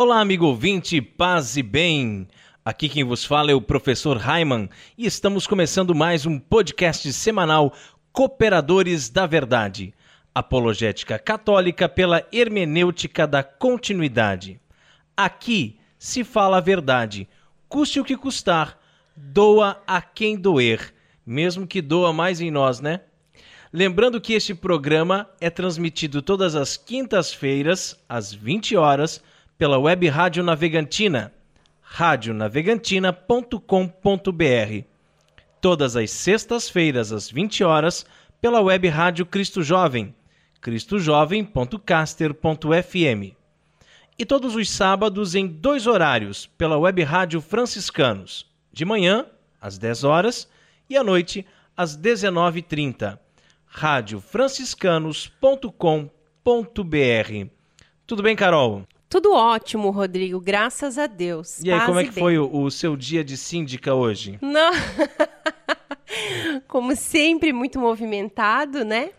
Olá, amigo ouvinte, paz e bem. Aqui quem vos fala é o professor Raiman e estamos começando mais um podcast semanal Cooperadores da Verdade, apologética católica pela hermenêutica da continuidade. Aqui se fala a verdade, custe o que custar, doa a quem doer, mesmo que doa mais em nós, né? Lembrando que este programa é transmitido todas as quintas-feiras, às 20 horas, pela web Rádio Navegantina, radionavegantina.com.br. Todas as sextas-feiras, às 20 horas, pela web Rádio Cristo Jovem, cristojovem.caster.fm. E todos os sábados em dois horários, pela web Rádio Franciscanos, de manhã, às 10 horas, e à noite, às 19h30. radiofranciscanos.com.br. Tudo bem, Carol? Tudo ótimo, Rodrigo, graças a Deus. E aí, como é que bem. foi o, o, seu dia de síndica hoje? Não. Como sempre, muito movimentado, né?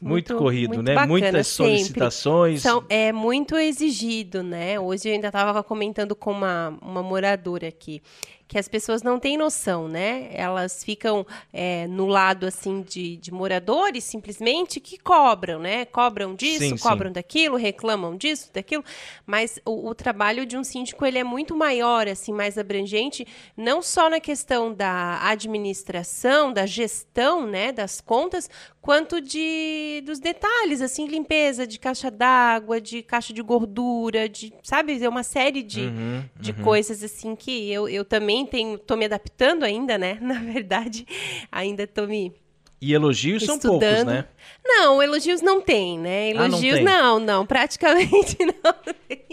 Muito, muito corrido, muito né? Bacana, Muitas solicitações. São, é muito exigido, né? Hoje eu ainda estava comentando com uma, uma moradora aqui que as pessoas não têm noção, né? Elas ficam é, no lado assim de, de, moradores simplesmente que cobram, né? Cobram disso, sim, cobram sim. daquilo, reclamam disso, daquilo. Mas o, o, trabalho de um síndico ele é muito maior, assim, mais abrangente, não só na questão da administração, da gestão, né, das contas, quanto de dos detalhes, assim, limpeza de caixa d'água, de caixa de gordura, de sabe, é uma série de, uhum, de uhum. coisas assim que eu, eu também também tenho, tô me adaptando ainda, né? Na verdade, ainda tô me e elogios Estudando. são poucos, né? Não, elogios não tem, né? Elogios ah, não, não, não, praticamente não tem.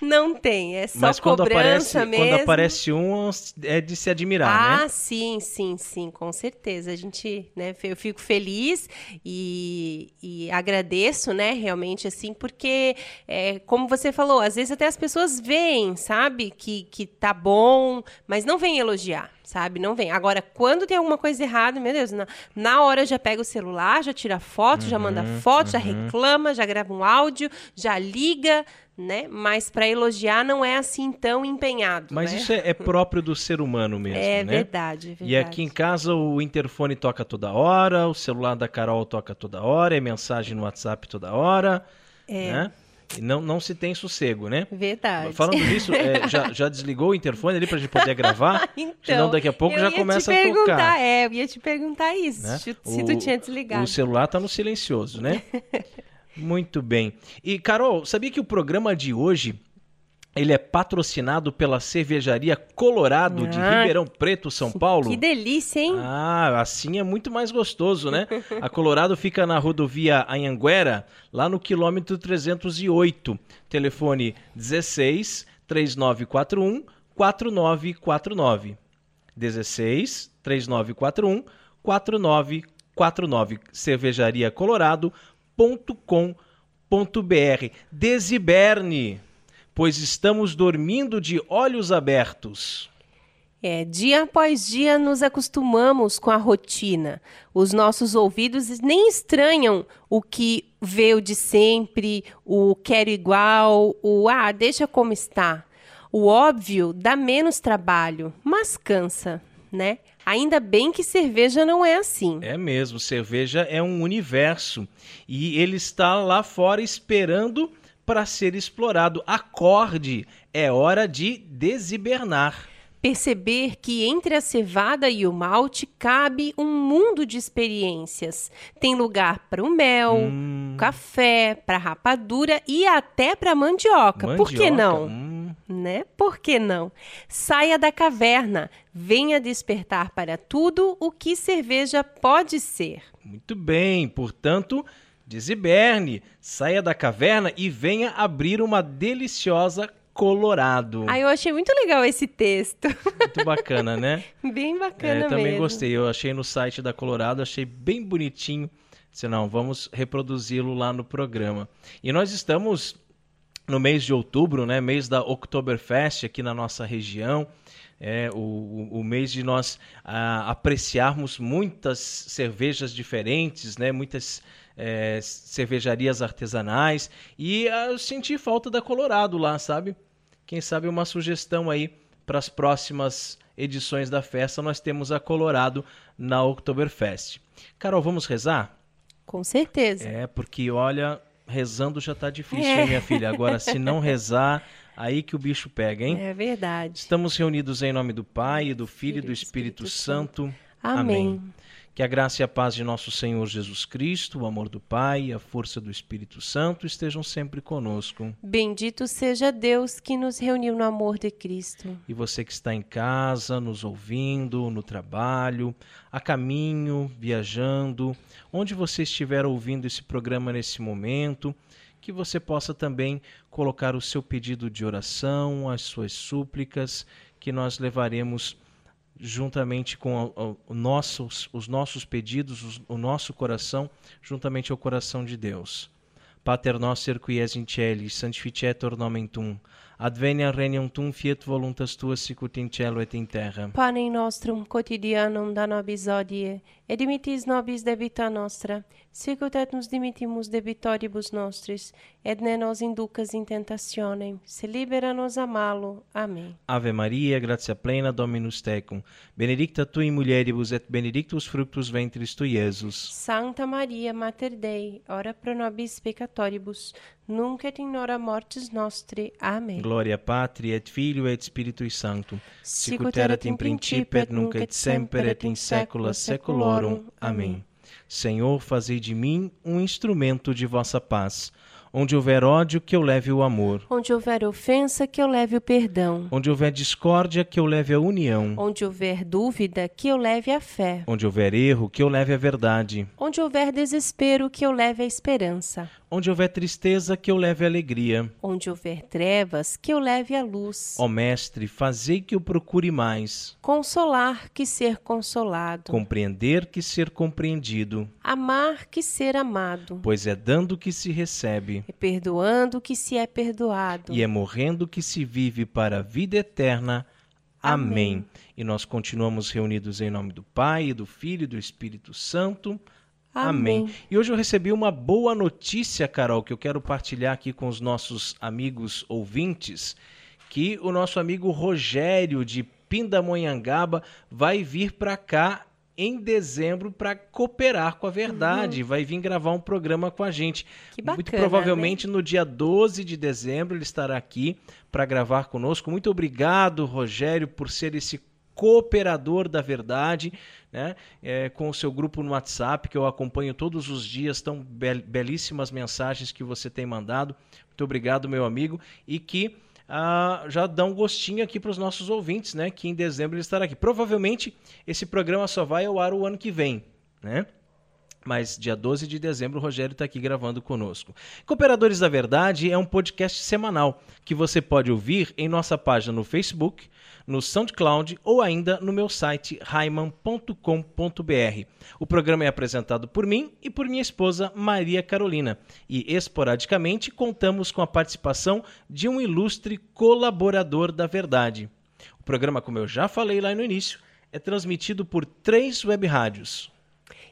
Não tem, é só Mas quando aparece, mesmo. quando aparece um, é de se admirar, ah, né? Ah, sim, sim, sim, com certeza. A gente, né, eu fico feliz e, e agradeço, né, realmente, assim, porque, é, como você falou, às vezes até as pessoas veem, sabe, que, que tá bom, mas não vêm elogiar sabe? Não vem. Agora, quando tem alguma coisa errada, meu Deus, na, na hora já pega o celular, já tira foto, uhum, já manda uhum, foto, uhum. já reclama, já grava um áudio, já liga, né? Mas para elogiar não é assim tão empenhado. Mas né? isso é, é, próprio do ser humano mesmo, é né? Verdade, é verdade. E aqui em casa o interfone toca toda hora, o celular da Carol toca toda hora, é mensagem no WhatsApp toda hora, é. né? Não, não se tem sossego, né? Verdade. Falando nisso, é, já, já desligou o interfone ali pra gente poder gravar? então, Senão daqui a pouco já começa a tocar. É, eu ia te perguntar isso, né? se, o, tu tinha desligado. O celular tá no silencioso, né? Muito bem. E, Carol, sabia que o programa de hoje ele é patrocinado pela cervejaria Colorado ah, de Ribeirão Preto, São Paulo. Que delícia, hein? Ah, assim é muito mais gostoso, né? A Colorado fica na rodovia Anhanguera, lá no quilômetro 308. Telefone 16 3941 4949. 16 3941 4949. Cervejaria Colorado.com.br. Desiberne pois estamos dormindo de olhos abertos. É, dia após dia nos acostumamos com a rotina. Os nossos ouvidos nem estranham o que veio de sempre, o quero igual, o ah, deixa como está. O óbvio dá menos trabalho, mas cansa, né? Ainda bem que cerveja não é assim. É mesmo, cerveja é um universo e ele está lá fora esperando para ser explorado. Acorde, é hora de desibernar. Perceber que entre a cevada e o malte cabe um mundo de experiências. Tem lugar para o mel, hum. café, para rapadura e até para mandioca. mandioca. Por que não? Hum. Né? Por que não? Saia da caverna, venha despertar para tudo o que cerveja pode ser. Muito bem, portanto, Diz Iberne, saia da caverna e venha abrir uma deliciosa Colorado. Ah, eu achei muito legal esse texto. Muito bacana, né? bem bacana é, também mesmo. gostei. Eu achei no site da Colorado, achei bem bonitinho. Disse, não, vamos reproduzi-lo lá no programa. E nós estamos no mês de outubro, né? Mês da Oktoberfest aqui na nossa região. É o, o mês de nós ah, apreciarmos muitas cervejas diferentes, né? Muitas é, cervejarias artesanais. E ah, eu senti falta da Colorado lá, sabe? Quem sabe uma sugestão aí para as próximas edições da festa. Nós temos a Colorado na Oktoberfest. Carol, vamos rezar? Com certeza. É, porque olha, rezando já tá difícil, é. hein, minha filha? Agora, se não rezar, aí que o bicho pega, hein? É verdade. Estamos reunidos em nome do Pai, do Filho e do Espírito, Espírito Santo. Santo. Amém. Amém. Que a graça e a paz de nosso Senhor Jesus Cristo, o amor do Pai e a força do Espírito Santo estejam sempre conosco. Bendito seja Deus que nos reuniu no amor de Cristo. E você que está em casa, nos ouvindo, no trabalho, a caminho, viajando, onde você estiver ouvindo esse programa nesse momento, que você possa também colocar o seu pedido de oração, as suas súplicas, que nós levaremos juntamente com o, nossos, os nossos pedidos, os, o nosso coração, juntamente ao coração de Deus. Pater noster qui es in celis, sanctificetur nomen tum, advenia regnum fiat voluntas tua sicut in cielo et in terra. Panem nostrum quotidianum da nobis hodie, et dimitis nobis debita nostra, sicut et nos dimittimus debitoribus nostris, et ne nos inducas in tentationem, se libera nos a malo. Amém. Ave Maria, gratia plena, Dominus tecum, benedicta tu in mulieribus et benedictus fructus ventris tui, Iesus. Santa Maria, Mater Dei, ora pro nobis peccatoribus, nunc et in hora mortis nostri. Amém. Gloria Patri et Filio et Spiritui Sancto, sicut erat in principio et nunc et semper et in saecula saeculorum. Amém. Senhor, fazei de mim um instrumento de vossa paz. Onde houver ódio, que eu leve o amor. Onde houver ofensa, que eu leve o perdão. Onde houver discórdia, que eu leve a união. Onde houver dúvida, que eu leve a fé. Onde houver erro, que eu leve a verdade. Onde houver desespero, que eu leve a esperança. Onde houver tristeza, que eu leve alegria. Onde houver trevas, que eu leve a luz. Ó Mestre, fazei que eu procure mais. Consolar que ser consolado. Compreender que ser compreendido. Amar que ser amado. Pois é dando que se recebe. É perdoando que se é perdoado. E é morrendo que se vive para a vida eterna. Amém. Amém. E nós continuamos reunidos em nome do Pai, do Filho e do Espírito Santo. Amém. Amém. E hoje eu recebi uma boa notícia, Carol, que eu quero partilhar aqui com os nossos amigos ouvintes, que o nosso amigo Rogério de Pindamonhangaba vai vir para cá em dezembro para cooperar com a verdade. Uhum. Vai vir gravar um programa com a gente. Que bacana, Muito provavelmente né? no dia 12 de dezembro ele estará aqui para gravar conosco. Muito obrigado, Rogério, por ser esse cooperador da verdade, né? É, com o seu grupo no WhatsApp, que eu acompanho todos os dias, tão bel belíssimas mensagens que você tem mandado. Muito obrigado, meu amigo, e que ah, já dá um gostinho aqui para os nossos ouvintes, né? Que em dezembro ele estará aqui. Provavelmente esse programa só vai ao ar o ano que vem, né? Mas dia 12 de dezembro o Rogério está aqui gravando conosco. Cooperadores da Verdade é um podcast semanal que você pode ouvir em nossa página no Facebook, no SoundCloud ou ainda no meu site raiman.com.br. O programa é apresentado por mim e por minha esposa Maria Carolina e esporadicamente contamos com a participação de um ilustre colaborador da Verdade. O programa, como eu já falei lá no início, é transmitido por três web rádios.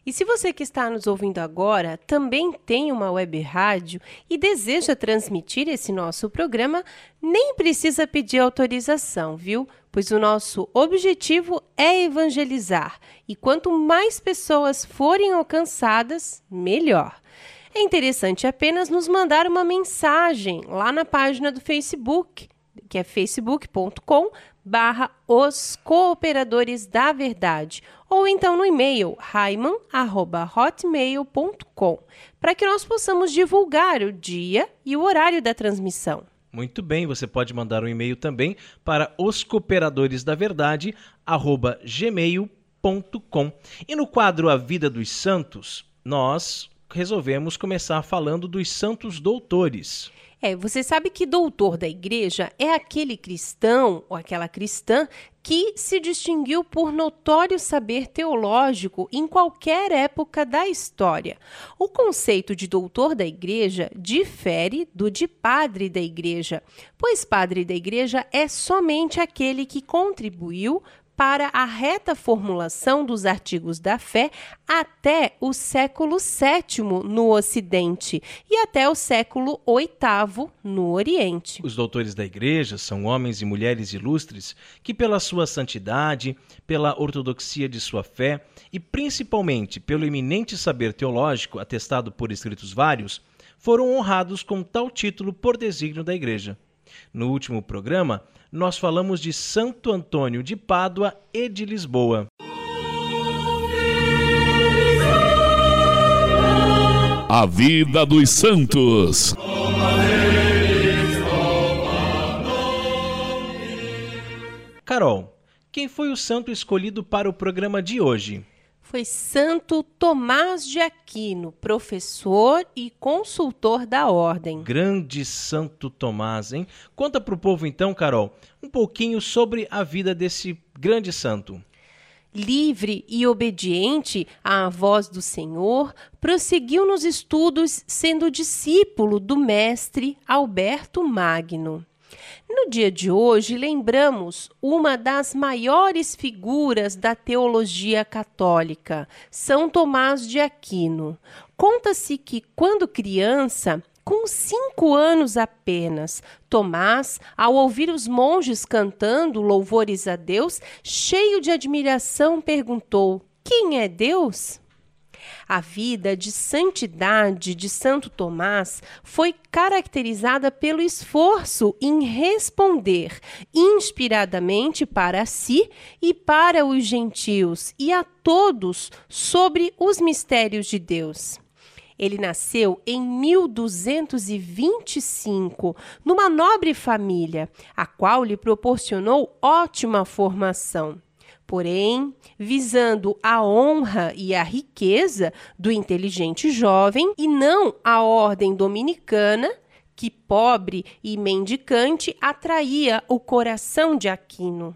E se você que está nos ouvindo agora também tem uma web rádio e deseja transmitir esse nosso programa, nem precisa pedir autorização, viu? Pois o nosso objetivo é evangelizar e quanto mais pessoas forem alcançadas, melhor. É interessante apenas nos mandar uma mensagem lá na página do Facebook, que é facebook.com barra os cooperadores da verdade ou então no e-mail raiman@hotmail.com para que nós possamos divulgar o dia e o horário da transmissão. Muito bem, você pode mandar um e-mail também para os cooperadores da verdade gmail.com. E no quadro A Vida dos Santos, nós resolvemos começar falando dos santos doutores. É, você sabe que doutor da igreja é aquele cristão ou aquela cristã que se distinguiu por notório saber teológico em qualquer época da história. O conceito de doutor da igreja difere do de padre da igreja, pois padre da igreja é somente aquele que contribuiu para a reta formulação dos artigos da fé até o século VII no Ocidente e até o século VIII no Oriente. Os doutores da Igreja são homens e mulheres ilustres que, pela sua santidade, pela ortodoxia de sua fé e principalmente pelo eminente saber teológico atestado por escritos vários, foram honrados com tal título por desígnio da Igreja. No último programa, nós falamos de Santo Antônio de Pádua e de Lisboa. A vida dos santos. Carol, quem foi o santo escolhido para o programa de hoje? Foi Santo Tomás de Aquino, professor e consultor da ordem. Grande Santo Tomás, hein? Conta para o povo então, Carol, um pouquinho sobre a vida desse grande santo. Livre e obediente à voz do Senhor, prosseguiu nos estudos, sendo discípulo do mestre Alberto Magno. No dia de hoje, lembramos uma das maiores figuras da teologia católica, São Tomás de Aquino. Conta-se que, quando criança, com cinco anos apenas, Tomás, ao ouvir os monges cantando louvores a Deus, cheio de admiração, perguntou: Quem é Deus? A vida de santidade de Santo Tomás foi caracterizada pelo esforço em responder inspiradamente para si e para os gentios e a todos sobre os mistérios de Deus. Ele nasceu em 1225, numa nobre família, a qual lhe proporcionou ótima formação. Porém, visando a honra e a riqueza do inteligente jovem e não a ordem dominicana, que pobre e mendicante atraía o coração de Aquino.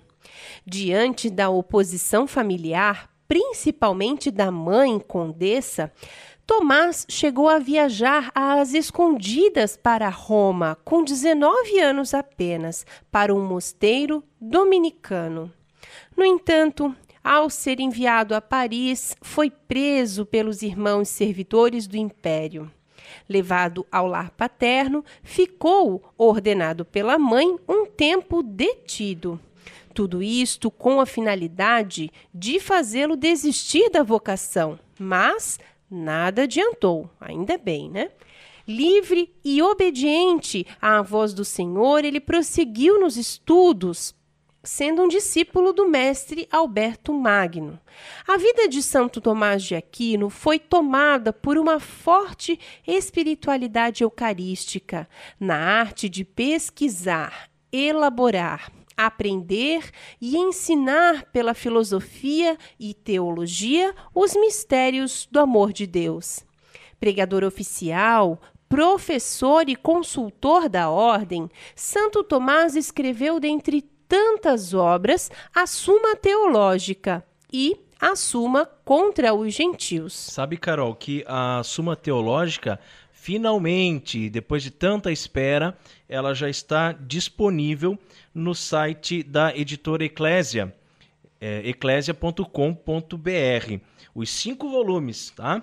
Diante da oposição familiar, principalmente da mãe condessa, Tomás chegou a viajar às escondidas para Roma, com 19 anos apenas, para um mosteiro dominicano. No entanto, ao ser enviado a Paris, foi preso pelos irmãos servidores do império. Levado ao lar paterno, ficou, ordenado pela mãe, um tempo detido. Tudo isto com a finalidade de fazê-lo desistir da vocação, mas nada adiantou, ainda bem, né? Livre e obediente à voz do Senhor, ele prosseguiu nos estudos, sendo um discípulo do mestre Alberto Magno. A vida de Santo Tomás de Aquino foi tomada por uma forte espiritualidade eucarística, na arte de pesquisar, elaborar, aprender e ensinar pela filosofia e teologia os mistérios do amor de Deus. Pregador oficial, professor e consultor da ordem, Santo Tomás escreveu dentre tantas obras a Suma Teológica e a Suma contra os gentios. Sabe, Carol, que a Suma Teológica finalmente, depois de tanta espera, ela já está disponível no site da editora Eclésia, é, eclésia.com.br. Os cinco volumes, tá?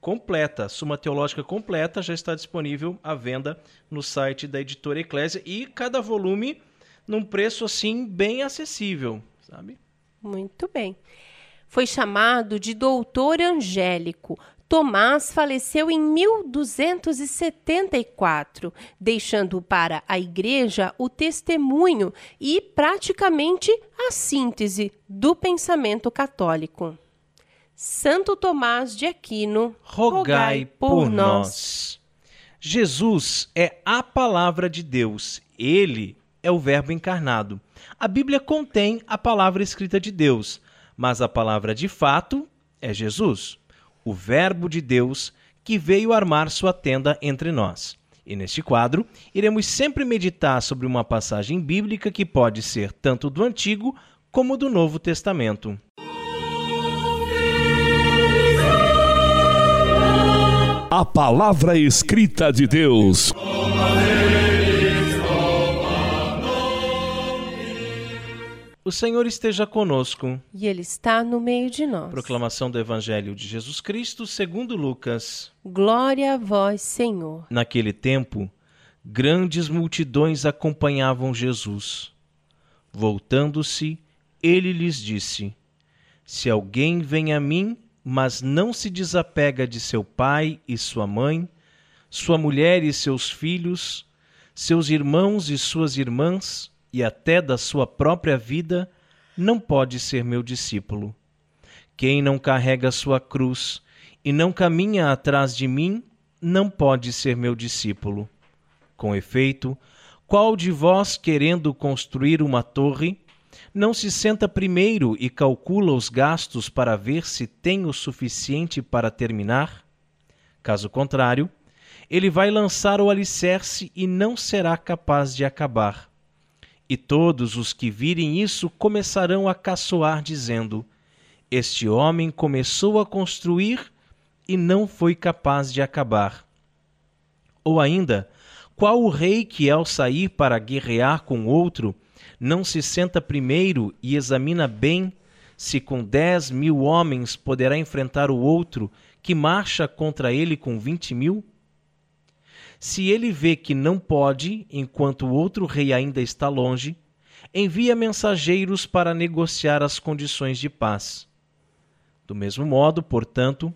Completa, Suma Teológica completa já está disponível à venda no site da editora Eclésia e cada volume num preço assim bem acessível, sabe? Muito bem. Foi chamado de doutor angélico. Tomás faleceu em 1274, deixando para a igreja o testemunho e praticamente a síntese do pensamento católico. Santo Tomás de Aquino, rogai por nós. Jesus é a palavra de Deus. Ele é o Verbo encarnado. A Bíblia contém a palavra escrita de Deus, mas a palavra de fato é Jesus, o Verbo de Deus que veio armar sua tenda entre nós. E neste quadro, iremos sempre meditar sobre uma passagem bíblica que pode ser tanto do Antigo como do Novo Testamento. A palavra escrita de Deus. O Senhor esteja conosco. E Ele está no meio de nós. Proclamação do Evangelho de Jesus Cristo segundo Lucas. Glória a vós, Senhor. Naquele tempo, grandes multidões acompanhavam Jesus. Voltando-se, ele lhes disse: Se alguém vem a mim, mas não se desapega de seu pai e sua mãe, sua mulher e seus filhos, seus irmãos e suas irmãs, e até da sua própria vida, não pode ser meu discípulo. Quem não carrega sua cruz e não caminha atrás de mim, não pode ser meu discípulo. Com efeito, qual de vós, querendo construir uma torre, não se senta primeiro e calcula os gastos para ver se tem o suficiente para terminar? Caso contrário, ele vai lançar o alicerce e não será capaz de acabar. E todos os que virem isso começarão a caçoar, dizendo: Este homem começou a construir e não foi capaz de acabar. Ou ainda, qual o rei que, ao sair para guerrear com outro, não se senta primeiro e examina bem se com dez mil homens poderá enfrentar o outro que marcha contra ele com vinte mil? Se ele vê que não pode, enquanto o outro rei ainda está longe, envia mensageiros para negociar as condições de paz. Do mesmo modo, portanto,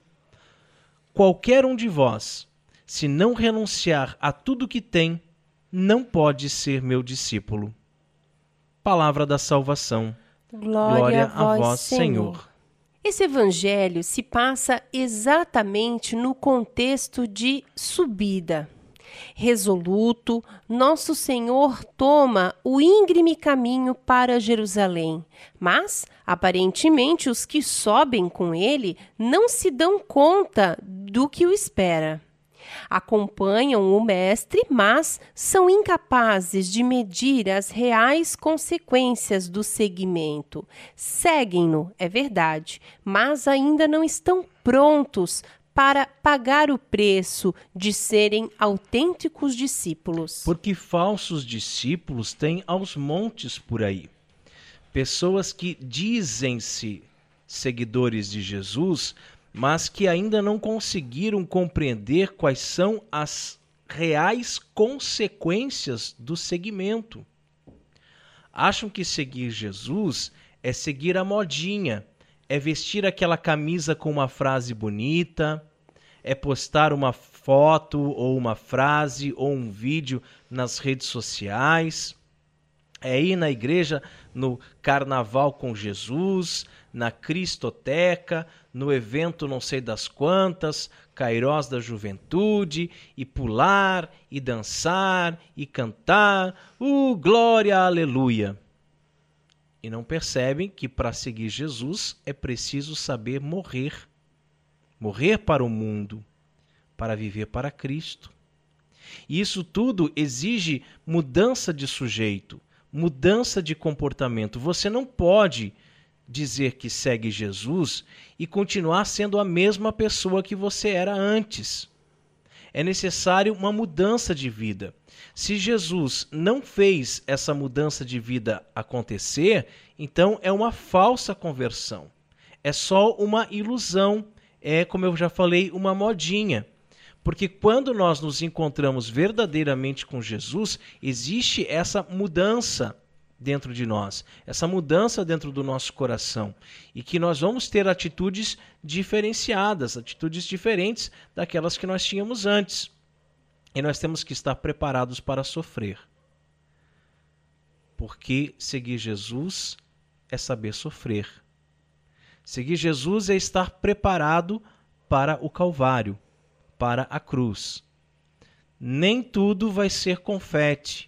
qualquer um de vós, se não renunciar a tudo que tem, não pode ser meu discípulo. Palavra da salvação. Glória, Glória a vós, Senhor. Senhor. Esse evangelho se passa exatamente no contexto de subida. Resoluto, nosso Senhor toma o íngreme caminho para Jerusalém, mas aparentemente os que sobem com ele não se dão conta do que o espera. Acompanham o Mestre, mas são incapazes de medir as reais consequências do seguimento. Seguem-no, é verdade, mas ainda não estão prontos para pagar o preço de serem autênticos discípulos. Porque falsos discípulos têm aos montes por aí. Pessoas que dizem-se seguidores de Jesus, mas que ainda não conseguiram compreender quais são as reais consequências do seguimento. Acham que seguir Jesus é seguir a modinha, é vestir aquela camisa com uma frase bonita, é postar uma foto ou uma frase ou um vídeo nas redes sociais, é ir na igreja no Carnaval com Jesus, na Cristoteca, no evento não sei das quantas, Cairós da Juventude, e pular, e dançar, e cantar, uh, glória, aleluia. E não percebem que para seguir Jesus é preciso saber morrer morrer para o mundo, para viver para Cristo. E isso tudo exige mudança de sujeito, mudança de comportamento. Você não pode dizer que segue Jesus e continuar sendo a mesma pessoa que você era antes. É necessário uma mudança de vida. Se Jesus não fez essa mudança de vida acontecer, então é uma falsa conversão. É só uma ilusão é, como eu já falei, uma modinha. Porque quando nós nos encontramos verdadeiramente com Jesus, existe essa mudança dentro de nós, essa mudança dentro do nosso coração. E que nós vamos ter atitudes diferenciadas, atitudes diferentes daquelas que nós tínhamos antes. E nós temos que estar preparados para sofrer. Porque seguir Jesus é saber sofrer. Seguir Jesus é estar preparado para o Calvário, para a cruz. Nem tudo vai ser confete,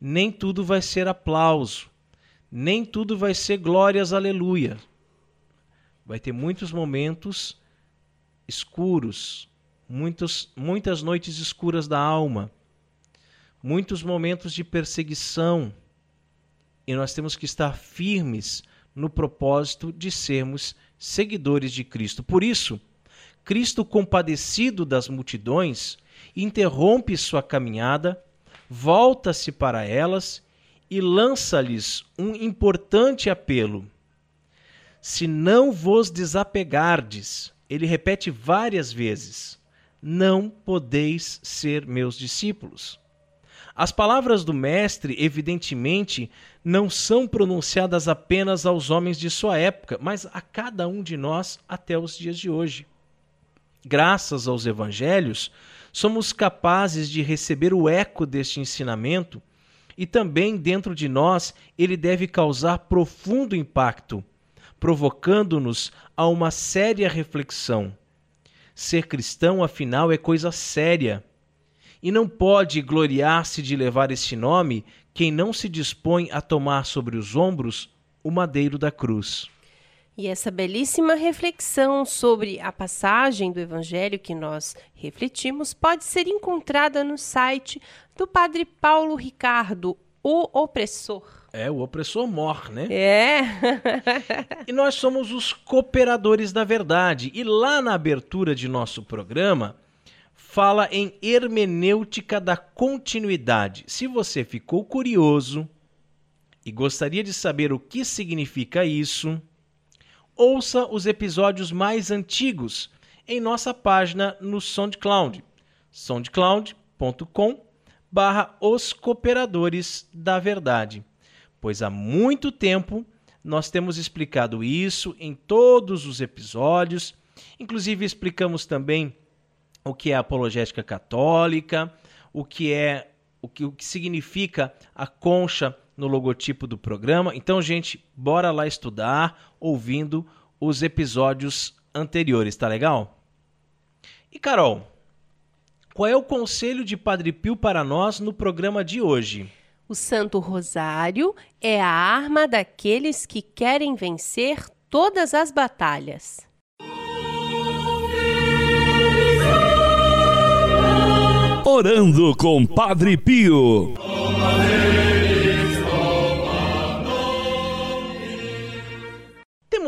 nem tudo vai ser aplauso, nem tudo vai ser glórias, aleluia. Vai ter muitos momentos escuros, muitos, muitas noites escuras da alma, muitos momentos de perseguição, e nós temos que estar firmes no propósito de sermos seguidores de Cristo. Por isso, Cristo, compadecido das multidões, interrompe sua caminhada, volta-se para elas e lança-lhes um importante apelo. Se não vos desapegardes, ele repete várias vezes, não podeis ser meus discípulos. As palavras do Mestre, evidentemente, não são pronunciadas apenas aos homens de sua época, mas a cada um de nós até os dias de hoje. Graças aos evangelhos, somos capazes de receber o eco deste ensinamento e também dentro de nós ele deve causar profundo impacto, provocando-nos a uma séria reflexão. Ser cristão, afinal, é coisa séria e não pode gloriar-se de levar este nome quem não se dispõe a tomar sobre os ombros o madeiro da cruz. E essa belíssima reflexão sobre a passagem do Evangelho que nós refletimos pode ser encontrada no site do Padre Paulo Ricardo, o opressor. É, o opressor morre, né? É. e nós somos os cooperadores da verdade. E lá na abertura de nosso programa, fala em hermenêutica da continuidade. Se você ficou curioso e gostaria de saber o que significa isso, ouça os episódios mais antigos em nossa página no SoundCloud, soundcloud.com barra os cooperadores da verdade, pois há muito tempo nós temos explicado isso em todos os episódios, inclusive explicamos também o que é apologética católica, o que é o que, o que significa a concha no logotipo do programa. Então, gente, bora lá estudar ouvindo os episódios anteriores, tá legal? E Carol, qual é o conselho de Padre Pio para nós no programa de hoje? O Santo Rosário é a arma daqueles que querem vencer todas as batalhas. Orando com Padre Pio.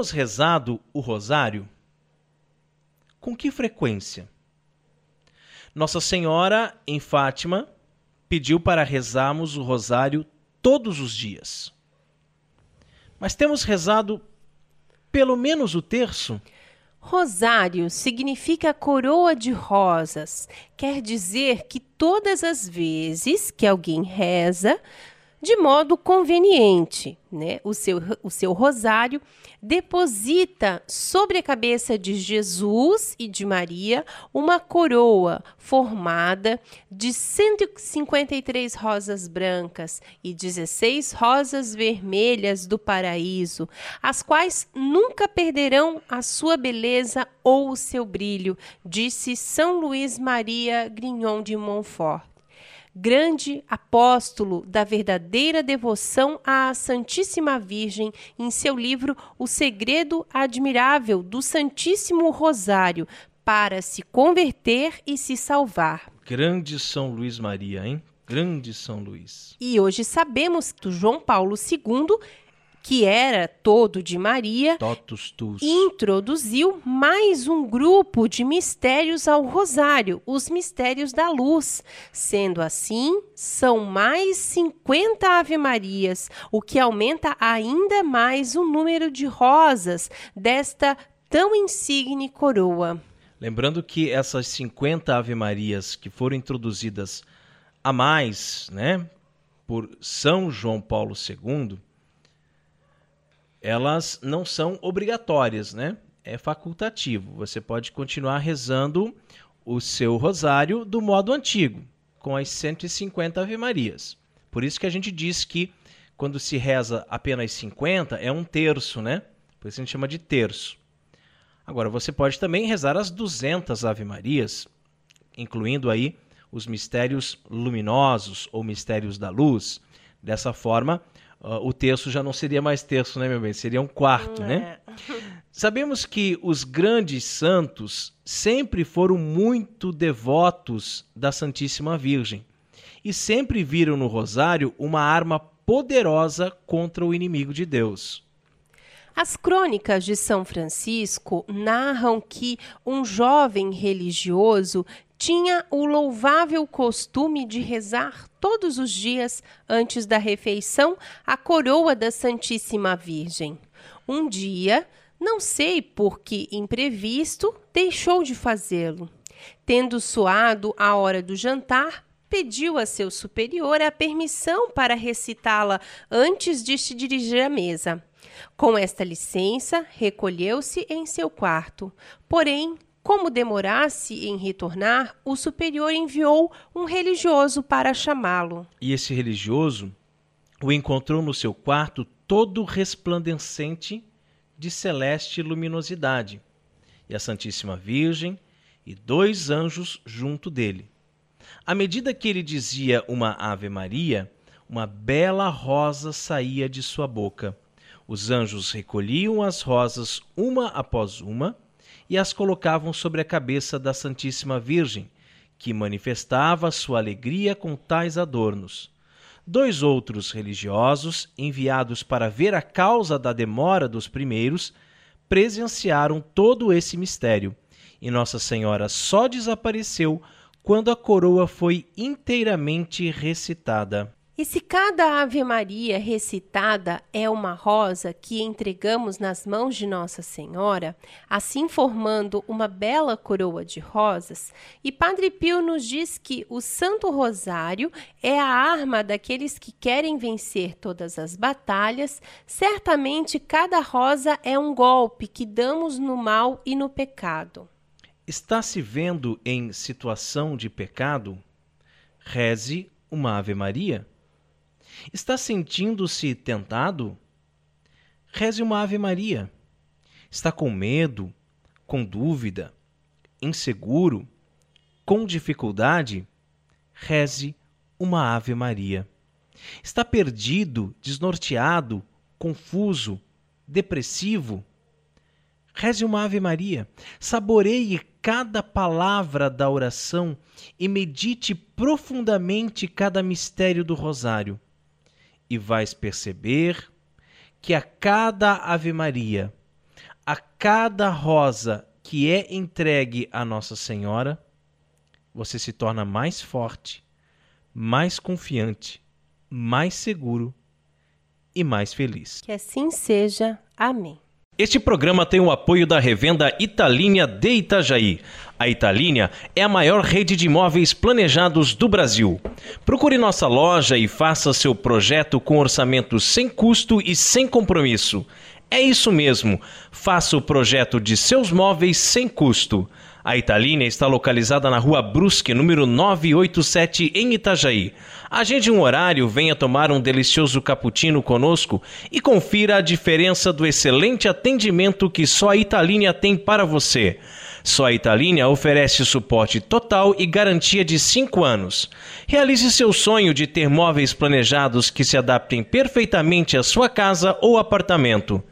Temos rezado o rosário? Com que frequência? Nossa Senhora, em Fátima, pediu para rezarmos o rosário todos os dias. Mas temos rezado pelo menos o terço? Rosário significa coroa de rosas. Quer dizer que todas as vezes que alguém reza, de modo conveniente, né? O seu, o seu rosário deposita sobre a cabeça de Jesus e de Maria uma coroa formada de 153 rosas brancas e 16 rosas vermelhas do paraíso, as quais nunca perderão a sua beleza ou o seu brilho, disse São Luís Maria Grignon de Montfort grande apóstolo da verdadeira devoção à Santíssima Virgem, em seu livro O Segredo Admirável do Santíssimo Rosário, para se converter e se salvar. Grande São Luís Maria, hein? Grande São Luís. E hoje sabemos que João Paulo II que era todo de Maria, introduziu mais um grupo de mistérios ao Rosário, os mistérios da luz. Sendo assim, são mais 50 Ave-Marias, o que aumenta ainda mais o número de rosas desta tão insigne coroa. Lembrando que essas 50 Ave-Marias que foram introduzidas a mais, né, por São João Paulo II, elas não são obrigatórias, né? É facultativo. Você pode continuar rezando o seu rosário do modo antigo, com as 150 Ave-Marias. Por isso que a gente diz que quando se reza apenas 50 é um terço, né? Por isso a gente chama de terço. Agora, você pode também rezar as 200 Ave-Marias, incluindo aí os mistérios luminosos ou mistérios da luz. Dessa forma, uh, o terço já não seria mais terço, né, meu bem? Seria um quarto, né? é. né? Sabemos que os grandes santos sempre foram muito devotos da Santíssima Virgem e sempre viram no rosário uma arma poderosa contra o inimigo de Deus. As crônicas de São Francisco narram que um jovem religioso tinha o louvável costume de rezar todos os dias antes da refeição a coroa da Santíssima Virgem. Um dia, não sei por que imprevisto, deixou de fazê-lo. Tendo soado a hora do jantar, pediu a seu superior a permissão para recitá-la antes de se dirigir à mesa. Com esta licença, recolheu-se em seu quarto. Porém, como demorasse em retornar, o superior enviou um religioso para chamá-lo. E esse religioso o encontrou no seu quarto todo resplandecente de celeste luminosidade, e a Santíssima Virgem e dois anjos junto dele. À medida que ele dizia uma Ave Maria, uma bela rosa saía de sua boca. Os anjos recolhiam as rosas uma após uma e as colocavam sobre a cabeça da Santíssima Virgem, que manifestava sua alegria com tais adornos. Dois outros religiosos, enviados para ver a causa da demora dos primeiros, presenciaram todo esse mistério, e Nossa Senhora só desapareceu quando a coroa foi inteiramente recitada. E se cada Ave Maria recitada é uma rosa que entregamos nas mãos de Nossa Senhora, assim formando uma bela coroa de rosas, e Padre Pio nos diz que o Santo Rosário é a arma daqueles que querem vencer todas as batalhas, certamente cada rosa é um golpe que damos no mal e no pecado. Está se vendo em situação de pecado? Reze uma Ave Maria. Está sentindo-se tentado? Reze uma Ave Maria. Está com medo, com dúvida, inseguro, com dificuldade? Reze uma Ave Maria. Está perdido, desnorteado, confuso, depressivo? Reze uma Ave Maria. Saboreie cada palavra da oração e medite profundamente cada mistério do Rosário e vais perceber que a cada Ave Maria, a cada rosa que é entregue a Nossa Senhora, você se torna mais forte, mais confiante, mais seguro e mais feliz. Que assim seja. Amém. Este programa tem o apoio da revenda Italínia de Itajaí. A Italínia é a maior rede de imóveis planejados do Brasil. Procure nossa loja e faça seu projeto com orçamento sem custo e sem compromisso. É isso mesmo, faça o projeto de seus móveis sem custo. A Italínia está localizada na rua Brusque, número 987, em Itajaí. Agende um horário, venha tomar um delicioso cappuccino conosco e confira a diferença do excelente atendimento que só a Italínia tem para você. Só a Italínia oferece suporte total e garantia de 5 anos. Realize seu sonho de ter móveis planejados que se adaptem perfeitamente à sua casa ou apartamento.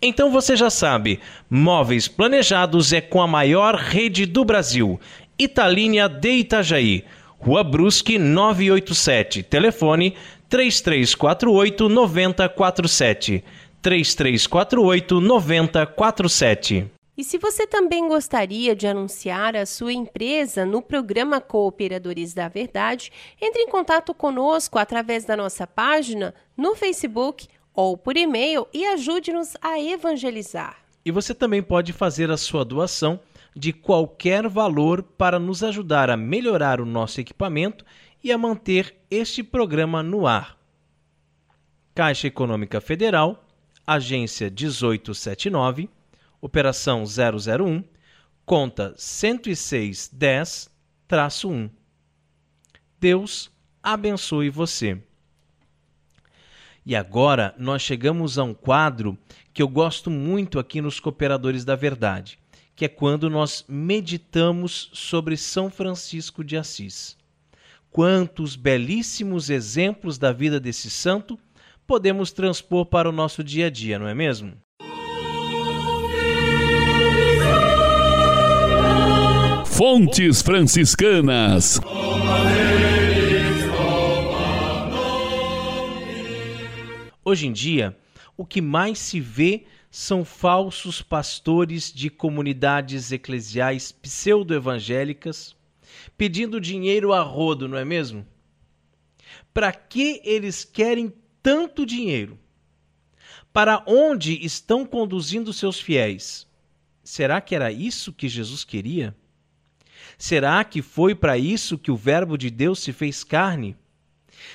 Então você já sabe, móveis planejados é com a maior rede do Brasil. Italínia de Itajaí, Rua Brusque 987, telefone 3348 9047. 3348 9047. E se você também gostaria de anunciar a sua empresa no programa Cooperadores da Verdade, entre em contato conosco através da nossa página no Facebook ou por e-mail e ajude-nos a evangelizar. E você também pode fazer a sua doação de qualquer valor para nos ajudar a melhorar o nosso equipamento e a manter este programa no ar. Caixa Econômica Federal, Agência 1879, Operação 001, conta 10610-1. Deus abençoe você. E agora nós chegamos a um quadro que eu gosto muito aqui nos Cooperadores da Verdade, que é quando nós meditamos sobre São Francisco de Assis. Quantos belíssimos exemplos da vida desse santo podemos transpor para o nosso dia a dia, não é mesmo? Fontes Franciscanas. Hoje em dia, o que mais se vê são falsos pastores de comunidades eclesiais pseudo-evangélicas pedindo dinheiro a rodo, não é mesmo? Para que eles querem tanto dinheiro? Para onde estão conduzindo seus fiéis? Será que era isso que Jesus queria? Será que foi para isso que o Verbo de Deus se fez carne?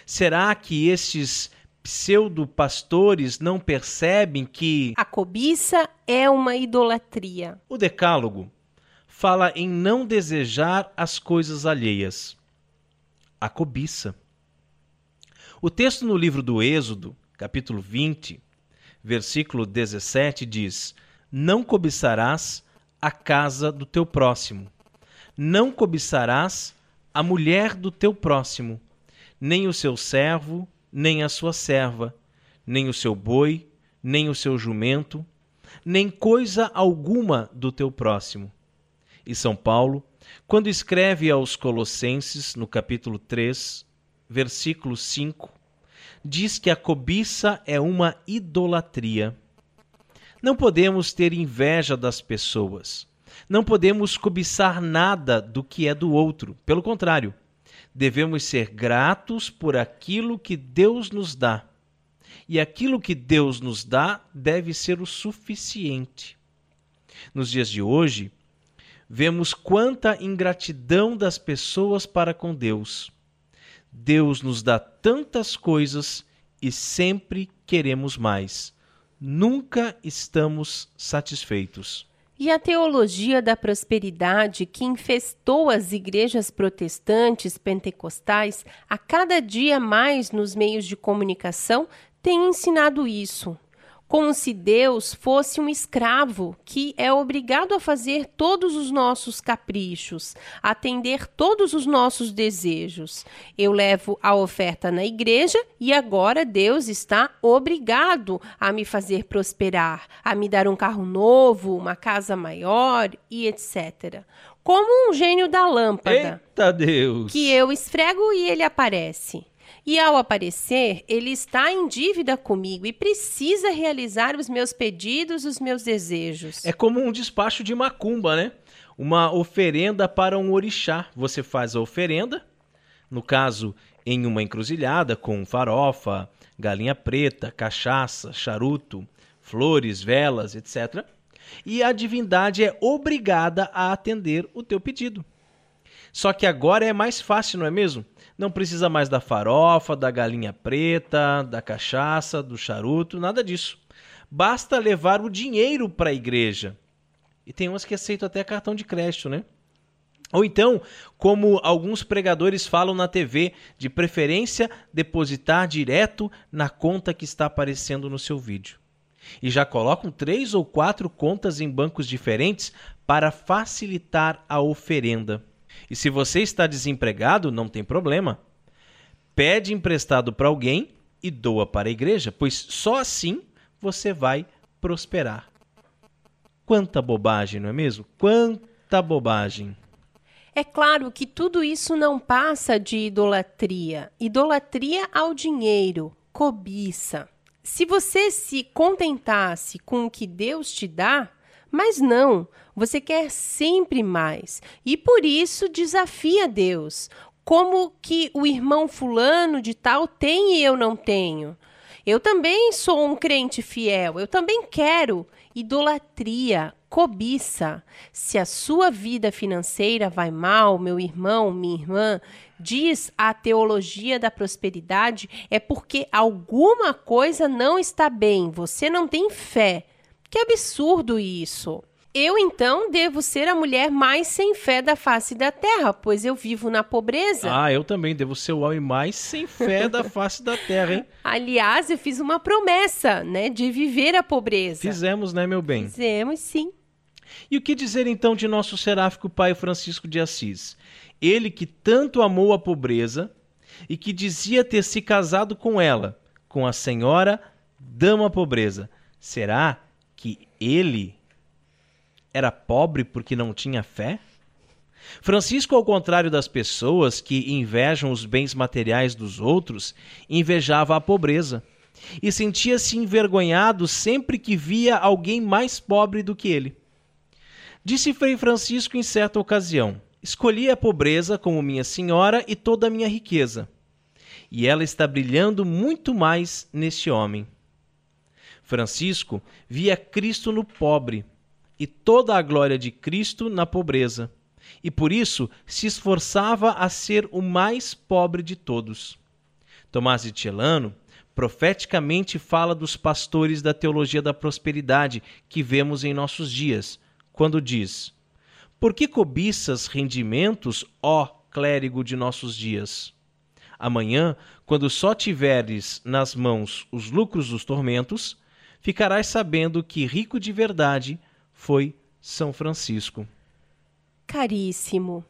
Será que estes pseudo-pastores não percebem que a cobiça é uma idolatria? O Decálogo fala em não desejar as coisas alheias. A cobiça. O texto no livro do Êxodo, capítulo 20, versículo 17 diz: Não cobiçarás a casa do teu próximo, não cobiçarás a mulher do teu próximo, nem o seu servo, nem a sua serva, nem o seu boi, nem o seu jumento, nem coisa alguma do teu próximo. E São Paulo, quando escreve aos Colossenses, no capítulo 3, versículo 5, diz que a cobiça é uma idolatria. Não podemos ter inveja das pessoas. Não podemos cobiçar nada do que é do outro. Pelo contrário, devemos ser gratos por aquilo que Deus nos dá. E aquilo que Deus nos dá deve ser o suficiente. Nos dias de hoje, vemos quanta ingratidão das pessoas para com Deus. Deus nos dá tantas coisas e sempre queremos mais. Nunca estamos satisfeitos. E a teologia da prosperidade que infestou as igrejas protestantes pentecostais a cada dia mais nos meios de comunicação tem ensinado isso como se Deus fosse um escravo que é obrigado a fazer todos os nossos caprichos, atender todos os nossos desejos. Eu levo a oferta na igreja e agora Deus está obrigado a me fazer prosperar, a me dar um carro novo, uma casa maior e etc. Como um gênio da lâmpada. Eita Deus! Que eu esfrego e ele aparece. E ao aparecer, ele está em dívida comigo e precisa realizar os meus pedidos, os meus desejos. É como um despacho de macumba, né? Uma oferenda para um orixá. Você faz a oferenda, no caso, em uma encruzilhada com farofa, galinha preta, cachaça, charuto, flores, velas, etc. E a divindade é obrigada a atender o teu pedido. Só que agora é mais fácil, não é mesmo? Não precisa mais da farofa, da galinha preta, da cachaça, do charuto, nada disso. Basta levar o dinheiro para a igreja. E tem umas que aceitam até cartão de crédito, né? Ou então, como alguns pregadores falam na TV, de preferência depositar direto na conta que está aparecendo no seu vídeo. E já colocam três ou quatro contas em bancos diferentes para facilitar a oferenda. E se você está desempregado, não tem problema. Pede emprestado para alguém e doa para a igreja, pois só assim você vai prosperar. Quanta bobagem, não é mesmo? Quanta bobagem. É claro que tudo isso não passa de idolatria. Idolatria ao dinheiro, cobiça. Se você se contentasse com o que Deus te dá, mas não, você quer sempre mais. E por isso desafia Deus. Como que o irmão fulano de tal tem e eu não tenho? Eu também sou um crente fiel, eu também quero. Idolatria, cobiça. Se a sua vida financeira vai mal, meu irmão, minha irmã, diz a teologia da prosperidade, é porque alguma coisa não está bem, você não tem fé. Que absurdo isso! Eu então devo ser a mulher mais sem fé da face da terra, pois eu vivo na pobreza. Ah, eu também devo ser o homem mais sem fé da face da terra, hein? Aliás, eu fiz uma promessa, né, de viver a pobreza. Fizemos, né, meu bem? Fizemos, sim. E o que dizer então de nosso seráfico pai Francisco de Assis? Ele que tanto amou a pobreza e que dizia ter se casado com ela, com a senhora dama pobreza. Será que ele era pobre porque não tinha fé? Francisco, ao contrário das pessoas que invejam os bens materiais dos outros, invejava a pobreza e sentia-se envergonhado sempre que via alguém mais pobre do que ele. Disse Frei Francisco em certa ocasião: Escolhi a pobreza como minha senhora e toda a minha riqueza. E ela está brilhando muito mais neste homem. Francisco via Cristo no pobre e toda a glória de Cristo na pobreza, e por isso se esforçava a ser o mais pobre de todos. Tomás de Celano profeticamente fala dos pastores da teologia da prosperidade que vemos em nossos dias, quando diz: Por que cobiças rendimentos, ó clérigo de nossos dias? Amanhã, quando só tiveres nas mãos os lucros dos tormentos, ficarás sabendo que rico de verdade foi São Francisco. Caríssimo,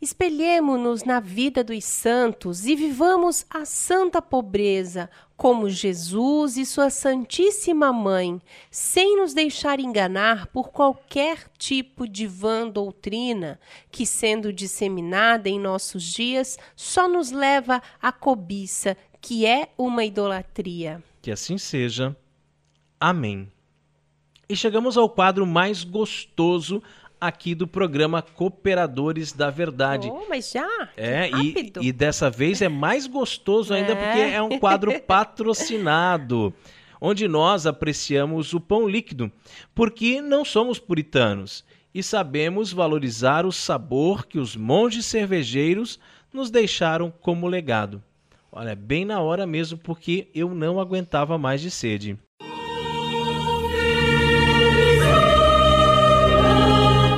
espelhemo-nos na vida dos santos e vivamos a santa pobreza, como Jesus e sua Santíssima Mãe, sem nos deixar enganar por qualquer tipo de vã doutrina que, sendo disseminada em nossos dias, só nos leva à cobiça, que é uma idolatria. Que assim seja. Amém. E chegamos ao quadro mais gostoso aqui do programa Cooperadores da Verdade. Oh, mas já? É, e, e, dessa vez é mais gostoso ainda é. porque é um quadro patrocinado, onde nós apreciamos o pão líquido, porque não somos puritanos e sabemos valorizar o sabor que os monges cervejeiros nos deixaram como legado. Olha, bem na hora mesmo, porque eu não aguentava mais de sede.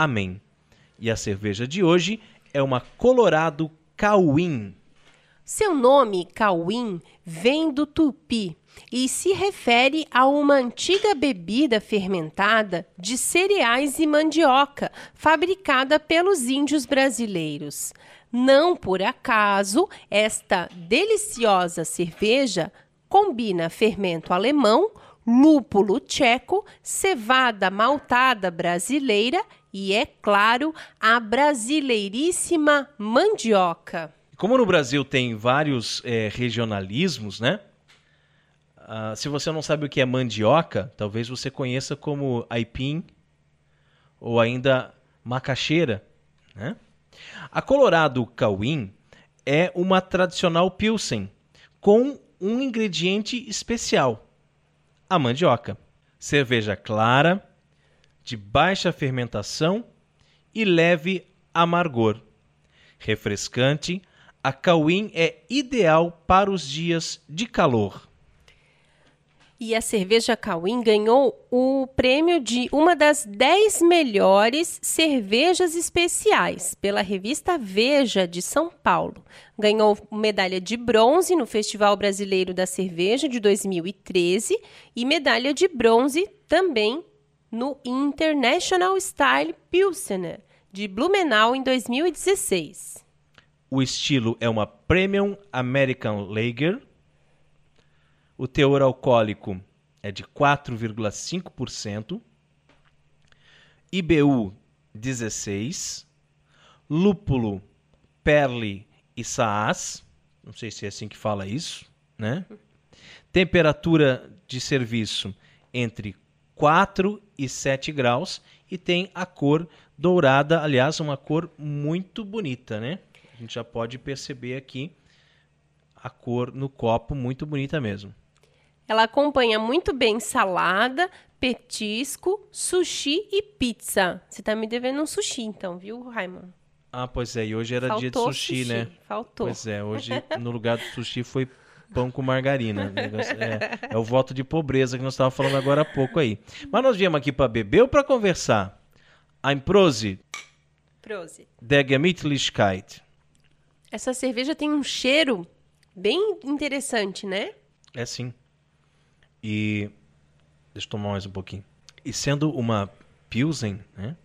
Amém. E a cerveja de hoje é uma Colorado Cauim. Seu nome, Cauim, vem do tupi e se refere a uma antiga bebida fermentada de cereais e mandioca, fabricada pelos índios brasileiros. Não por acaso, esta deliciosa cerveja combina fermento alemão, lúpulo tcheco, cevada maltada brasileira e, é claro, a brasileiríssima mandioca. Como no Brasil tem vários é, regionalismos, né? Uh, se você não sabe o que é mandioca, talvez você conheça como aipim ou ainda macaxeira, né? A Colorado Cauim é uma tradicional pilsen com um ingrediente especial, a mandioca. Cerveja clara, de baixa fermentação e leve amargor. Refrescante, a Cauim é ideal para os dias de calor. E a cerveja Cauim ganhou o prêmio de uma das 10 melhores cervejas especiais pela revista Veja de São Paulo. Ganhou medalha de bronze no Festival Brasileiro da Cerveja de 2013 e medalha de bronze também no International Style Pilsener de Blumenau em 2016. O estilo é uma Premium American Lager. O teor alcoólico é de 4,5%. IBU 16. Lúpulo, Perle e Saaz. Não sei se é assim que fala isso, né? Temperatura de serviço entre 4 e 7 graus e tem a cor dourada, aliás, uma cor muito bonita, né? A gente já pode perceber aqui a cor no copo, muito bonita mesmo. Ela acompanha muito bem salada, petisco, sushi e pizza. Você tá me devendo um sushi, então, viu, Raimon? Ah, pois é, e hoje era Faltou dia de sushi, sushi, né? Faltou. Pois é, hoje no lugar do sushi foi pão com margarina. É, é, o voto de pobreza que nós estávamos falando agora há pouco aí. Mas nós viemos aqui para beber ou para conversar? I'm prose. Prosit. der Gemütlichkeit. Essa cerveja tem um cheiro bem interessante, né? É sim. E. Deixa eu tomar mais um pouquinho. E sendo uma Pilsen, né?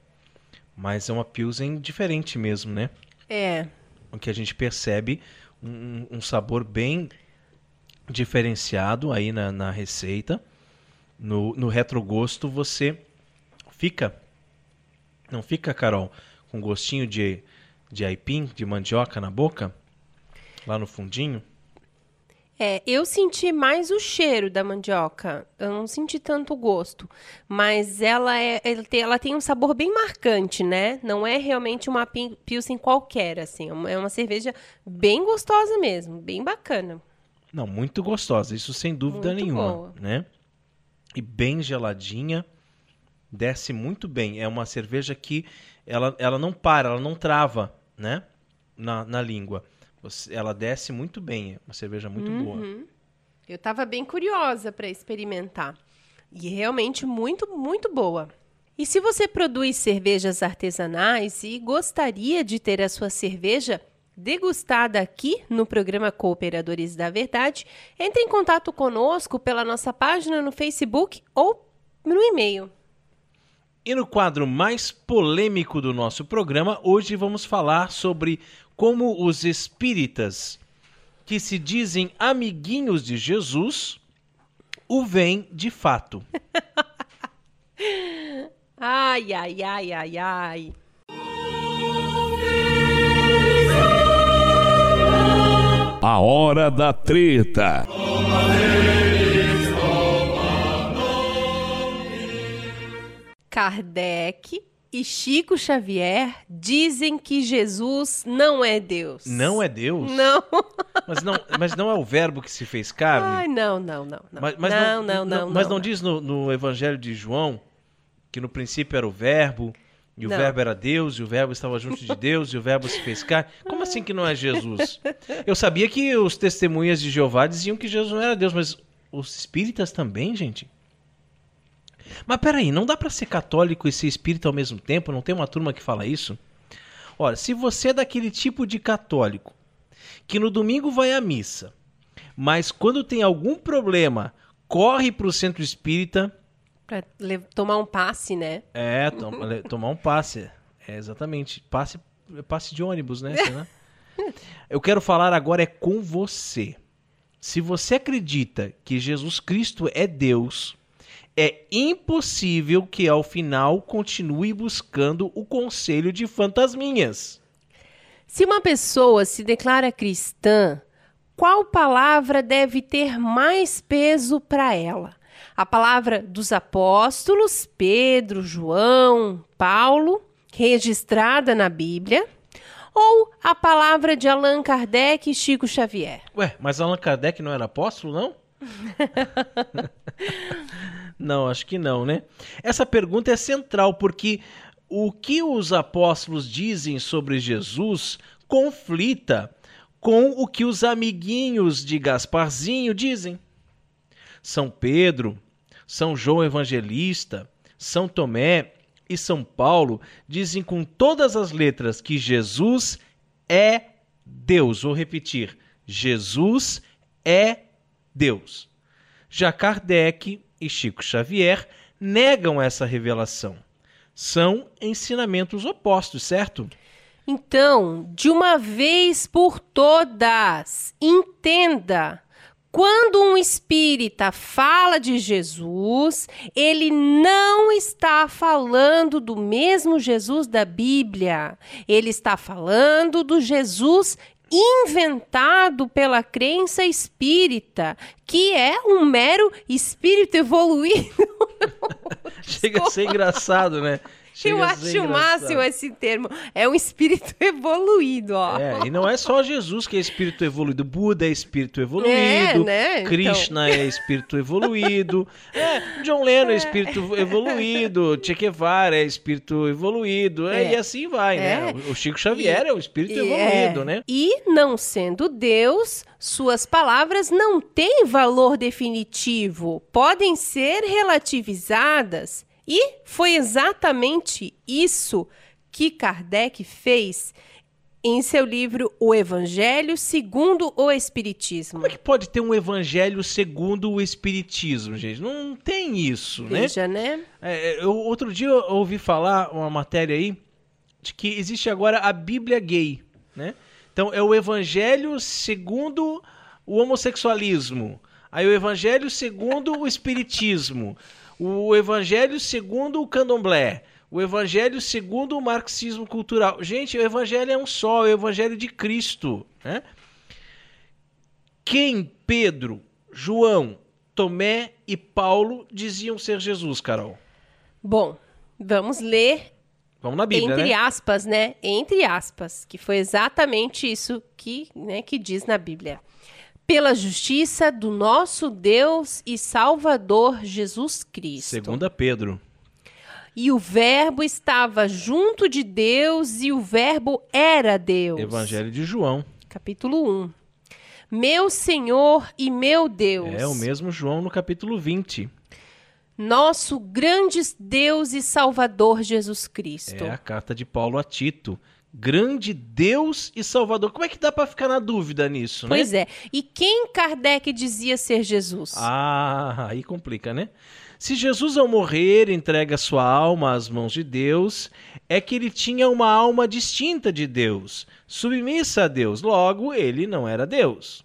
Mas é uma Pilsen diferente mesmo, né? É. O que a gente percebe um, um sabor bem diferenciado aí na, na receita. No, no retrogosto você fica. Não fica, Carol, com gostinho de, de aipim, de mandioca na boca? Lá no fundinho? É, eu senti mais o cheiro da mandioca. Eu não senti tanto o gosto. Mas ela, é, ela, tem, ela tem um sabor bem marcante, né? Não é realmente uma Pilsen qualquer, assim. É é uma cerveja bem gostosa mesmo, bem bacana. Não, muito gostosa, isso sem dúvida Muito nenhuma, boa. né? E bem geladinha, desce muito bem. É uma cerveja que ela, ela não para, ela não trava, né? Na, na língua. Você- ela desce muito bem, é uma cerveja muito boa. Eu tava bem curiosa para experimentar. E realmente muito, muito boa. E se você produz cervejas artesanais e gostaria de ter a sua cerveja degustada aqui no programa Cooperadores da Verdade, entre em contato conosco pela nossa página no Facebook ou no e-mail. E no quadro mais polêmico do nosso programa, hoje vamos falar sobre como os espíritas, que se dizem amiguinhos de Jesus, o veem de fato. Ai, ai, ai, ai, ai. A hora da treta. Kardec e Chico Xavier dizem que Jesus não é Deus. Não é Deus? Não. Mas não, mas não é o verbo que se fez carne? Ai, não, não, não. não. Mas, mas não, não, não, Mas não diz no, no Evangelho de João que no princípio era o verbo, e o Não. verbo era Deus, e o verbo estava junto de Deus, e o verbo se fez carne. Como assim que não é Jesus? Eu sabia que os testemunhas de Jeová diziam que Jesus não era Deus, mas os espíritas também, gente? Mas peraí, não dá pra ser católico e ser espírita ao mesmo tempo? Não tem uma turma que fala isso? Olha, se você é daquele tipo de católico que no domingo vai à missa, mas quando tem algum problema, corre pro centro espírita, Pra tomar um passe, né? é, tom- tomar um passe. É, exatamente. Passe, passe de ônibus, né? Eu quero falar agora é com você. Se você acredita que Jesus Cristo é Deus, é impossível que ao final continue buscando o conselho de fantasminhas. Se uma pessoa se declara cristã, qual palavra deve ter mais peso para ela? A palavra dos apóstolos, Pedro, João, Paulo, registrada na Bíblia, ou a palavra de Allan Kardec e Chico Xavier? Ué, mas Allan Kardec não era apóstolo, não? não, acho que não, né? Essa pergunta é central porque o que os apóstolos dizem sobre Jesus conflita com o que os amiguinhos de Gasparzinho dizem. São Pedro, São João Evangelista, São Tomé e São Paulo dizem com todas as letras que Jesus é Deus. Vou repetir: Jesus é Deus. Já Kardec e Chico Xavier negam essa revelação. São ensinamentos opostos, certo? Então, de uma vez por todas, entenda. Quando um espírita fala de Jesus, ele não está falando do mesmo Jesus da Bíblia. Ele está falando do Jesus inventado pela crença espírita, que é um mero espírito evoluído. Chega a ser engraçado, né? Eu acho o máximo esse termo. É um espírito evoluído, ó. É, e não é só Jesus que é espírito evoluído. Buda é espírito evoluído. É, né? Então. Krishna é espírito evoluído. É, John Lennon é espírito evoluído. Che Guevara é espírito evoluído. é, É. E assim vai, né? É. O Chico Xavier é o espírito E evoluído, é. né? E não sendo Deus, suas palavras não têm valor definitivo, podem ser relativizadas. E foi exatamente isso que Kardec fez em seu livro O Evangelho segundo o Espiritismo. Como é que pode ter um evangelho segundo o Espiritismo, gente? Não tem isso, né? Veja, né? É, eu, outro dia eu ouvi falar uma matéria aí de que existe agora a Bíblia gay, né? Então é o evangelho segundo o homossexualismo, aí o evangelho segundo o espiritismo, o evangelho segundo o candomblé, o evangelho segundo o marxismo cultural. Gente, o evangelho é um só, é o evangelho de Cristo, né? Quem Pedro, João, Tomé e Paulo diziam ser Jesus, Carol? Bom, vamos ler Vamos na Bíblia, entre né? aspas, né? Entre aspas, que foi exatamente isso que, né, que diz na Bíblia. Pela justiça do nosso Deus e Salvador Jesus Cristo. Segunda Pedro. E o Verbo estava junto de Deus e o Verbo era Deus. Evangelho de João. Capítulo 1. Meu Senhor e meu Deus. É o mesmo João no capítulo 20. Nosso grande Deus e Salvador Jesus Cristo. É a carta de Paulo a Tito. Grande Deus e Salvador. Como é que dá pra ficar na dúvida nisso, Pois né? é. E quem Kardec dizia ser Jesus? Ah, aí complica, né? Se Jesus ao morrer entrega sua alma às mãos de Deus, é que ele tinha uma alma distinta de Deus, submissa a Deus. Logo, ele não era Deus.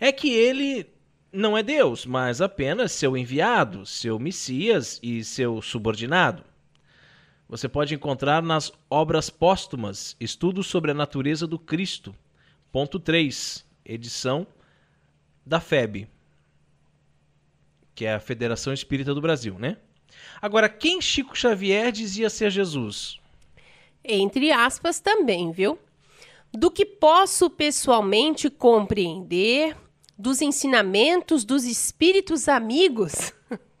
É que ele não é Deus, mas apenas seu enviado, seu Messias e seu subordinado. Você pode encontrar nas obras póstumas Estudos sobre a Natureza do Cristo, ponto 3, edição da FEB, que é a Federação Espírita do Brasil, né? Agora, quem Chico Xavier dizia ser Jesus? Entre aspas também, viu? Do que posso pessoalmente compreender dos ensinamentos dos espíritos amigos.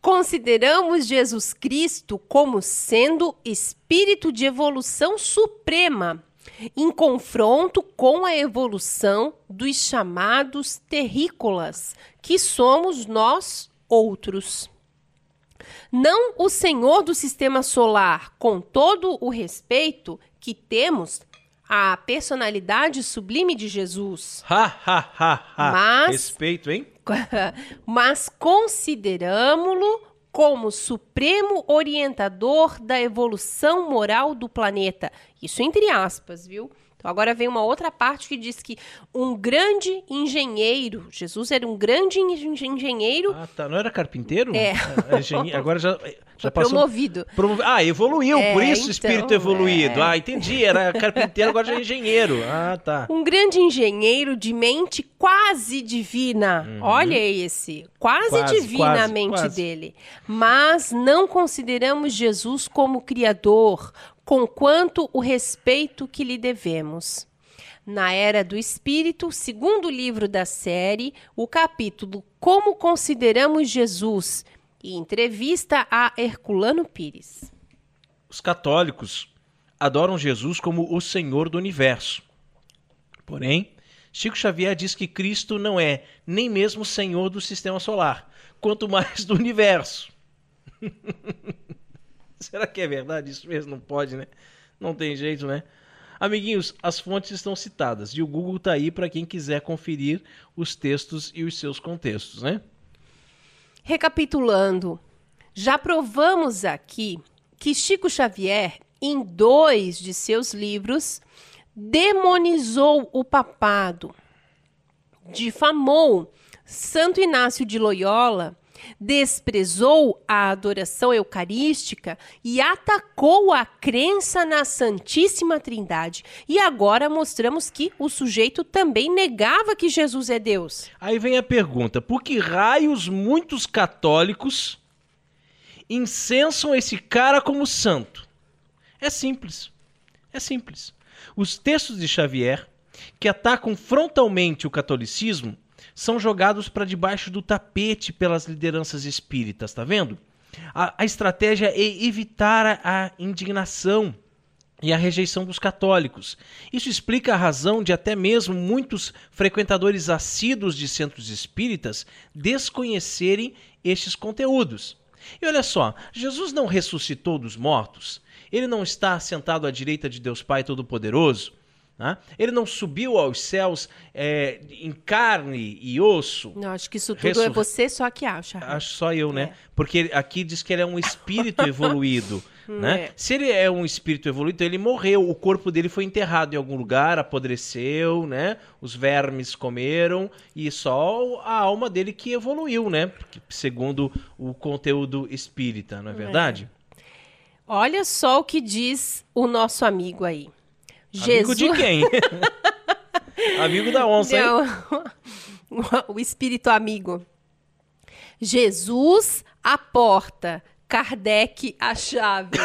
Consideramos Jesus Cristo como sendo espírito de evolução suprema, em confronto com a evolução dos chamados terrícolas, que somos nós outros. Não o Senhor do sistema solar, com todo o respeito que temos à personalidade sublime de Jesus, Ha, ha, ha, ha. Mas- Respeito, hein? mas consideramo-lo como supremo orientador da evolução moral do planeta. Isso entre aspas, viu? Então agora vem uma outra parte que diz que um grande engenheiro, Jesus era um grande en- engenheiro, Ah, tá. Não era carpinteiro? É. Ah, engenhe- Agora já, já passou. promovido. Promovi- Ah, evoluiu, É, por isso então, espírito evoluído. é. Ah, entendi. Era carpinteiro, agora já é engenheiro. Ah, tá. Um grande engenheiro de mente quase divina. Olha esse. Quase, Uhum. Quase, divina quase, a mente quase. dele. Mas não consideramos Jesus como criador, conquanto o respeito que lhe devemos. Na Era do Espírito, segundo livro da série, o capítulo Como Consideramos Jesus, e entrevista a Herculano Pires. Os católicos adoram Jesus como o Senhor do universo. Porém, Chico Xavier diz que Cristo não é nem mesmo Senhor do sistema solar, quanto mais do universo. Será que é verdade isso mesmo? Não pode, né? Não tem jeito, né? Amiguinhos, as fontes estão citadas e o Google tá aí para quem quiser conferir os textos e os seus contextos, né? Recapitulando, já provamos aqui que Chico Xavier, em dois de seus livros, demonizou o papado, difamou Santo Inácio de Loyola, desprezou a adoração eucarística e atacou a crença na Santíssima Trindade. E agora mostramos que o sujeito também negava que Jesus é Deus. Aí vem a pergunta: por que raios muitos católicos incensam esse cara como santo? É simples. É simples. Os textos de Xavier, que atacam frontalmente o catolicismo, são jogados para debaixo do tapete pelas lideranças espíritas, tá vendo? A, a estratégia é evitar a, a indignação e a rejeição dos católicos. Isso explica a razão de até mesmo muitos frequentadores assíduos de centros espíritas desconhecerem estes conteúdos. E olha só, Jesus não ressuscitou dos mortos? Ele não está sentado à direita de Deus Pai Todo-Poderoso? Né? Ele não subiu aos céus é, em carne e osso. Não, acho que isso tudo Ressur... é você só que acha. Acho só eu, né? É. Porque aqui diz que ele é um espírito evoluído. né? É. Se ele é um espírito evoluído, então ele morreu. O corpo dele foi enterrado em algum lugar, apodreceu, né? Os vermes comeram e só a alma dele que evoluiu, né? Segundo o conteúdo espírita, não é, é. verdade? Olha só o que diz o nosso amigo aí. Jesus... Amigo de quem? amigo da onça, Não. hein? o espírito amigo. Jesus, a porta. Kardec, a chave.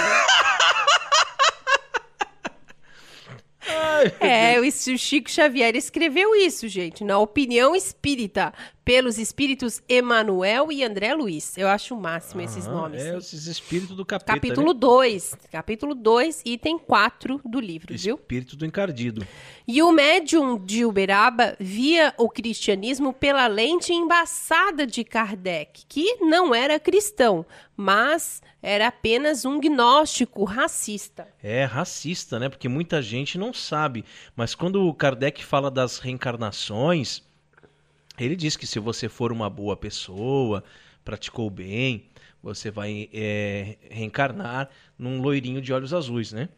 Ai, é, o Chico Xavier escreveu isso, gente, na opinião espírita pelos espíritos Emanuel e André Luiz. Eu acho o máximo esses nomes. É, esses espíritos do capeta. Capítulo 2. Né? Capítulo 2, item 4 do livro, Espírito viu? Espírito do encardido. E o médium de Uberaba via o cristianismo pela lente embaçada de Kardec, que não era cristão, mas era apenas um gnóstico racista. É, racista, né? Porque muita gente não sabe. Mas quando o Kardec fala das reencarnações ele diz que se você for uma boa pessoa, praticou bem, você vai é, reencarnar num loirinho de olhos azuis, né?